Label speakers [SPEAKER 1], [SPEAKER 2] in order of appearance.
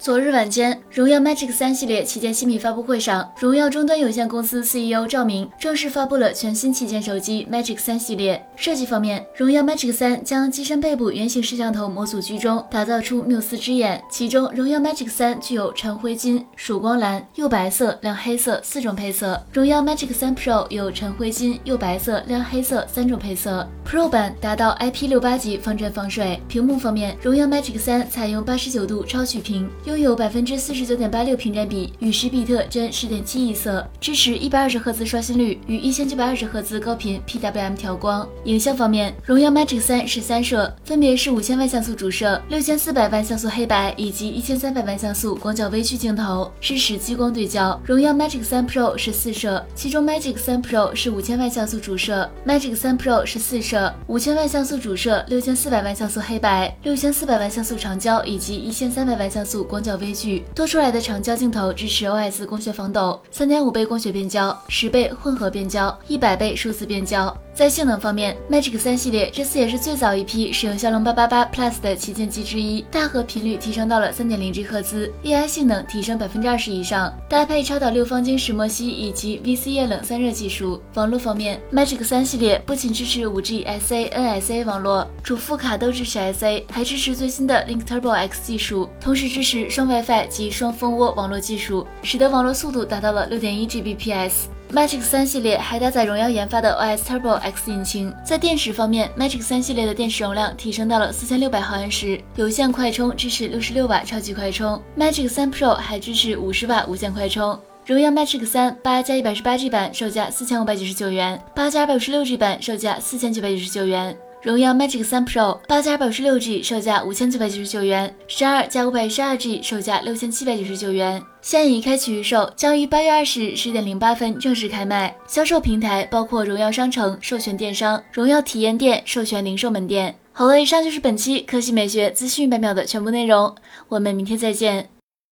[SPEAKER 1] 昨日晚间，荣耀 Magic 三系列旗舰新品发布会上，荣耀终端有限公司 CEO 赵明正式发布了全新旗舰手机 Magic 三系列。设计方面，荣耀 Magic 三将机身背部圆形摄像头模组居中，打造出缪斯之眼。其中，荣耀 Magic 三具有橙灰金、曙光蓝、釉白色、亮黑色四种配色。荣耀 Magic 三 Pro 有橙灰金、釉白色、亮黑色三种配色。Pro 版达到 IP 六八级防震防水。屏幕方面，荣耀 Magic 三采用八十九度超曲屏。拥有百分之四十九点八六屏占比与十比特真十点七亿色，支持一百二十赫兹刷新率与一千九百二十赫兹高频 PWM 调光。影像方面，荣耀 Magic 三是三摄，分别是五千万像素主摄、六千四百万像素黑白以及一千三百万像素广角微距镜头，支持激光对焦。荣耀 Magic 三 Pro 是四摄，其中 Magic 三 Pro 是五千万像素主摄，Magic 三 Pro 是四摄，五千万像素主摄、六千四百万像素黑白、六千四百万像素长焦以及一千三百万像素广广角微距。多出来的长焦镜头支持 OS 光学防抖，三点五倍光学变焦，十倍混合变焦，一百倍数字变焦。在性能方面，Magic 三系列这次也是最早一批使用骁龙八八八 Plus 的旗舰机之一，大核频率提升到了三点零 G 赫兹，AI 性能提升百分之二十以上，搭配超导六方晶石墨烯以及 VC 液冷散热技术。网络方面，Magic 三系列不仅支持五 G SA、NSA 网络，主副卡都支持 SA，还支持最新的 Link Turbo X 技术，同时支持双 WiFi 及双蜂窝网络技术，使得网络速度达到了六点一 Gbps。Magic 三系列还搭载荣耀研发的 OS Turbo X 引擎。在电池方面，Magic 三系列的电池容量提升到了四千六百毫安时，有线快充支持六十六瓦超级快充。Magic 三 Pro 还支持五十瓦无线快充。荣耀 Magic 三八加一百十八 G 版售价四千五百九十九元，八加二百五十六 G 版售价四千九百九十九元。荣耀 Magic 三 Pro 八加二百五十六 G 售价五千九百九十九元，十二加五百十二 G，售价六千七百九十九元。现已开启预售，将于八月二十日十点零八分正式开卖。销售平台包括荣耀商城授权电商、荣耀体验店授权零售门店。好了，以上就是本期科技美学资讯百秒的全部内容，我们明天再见。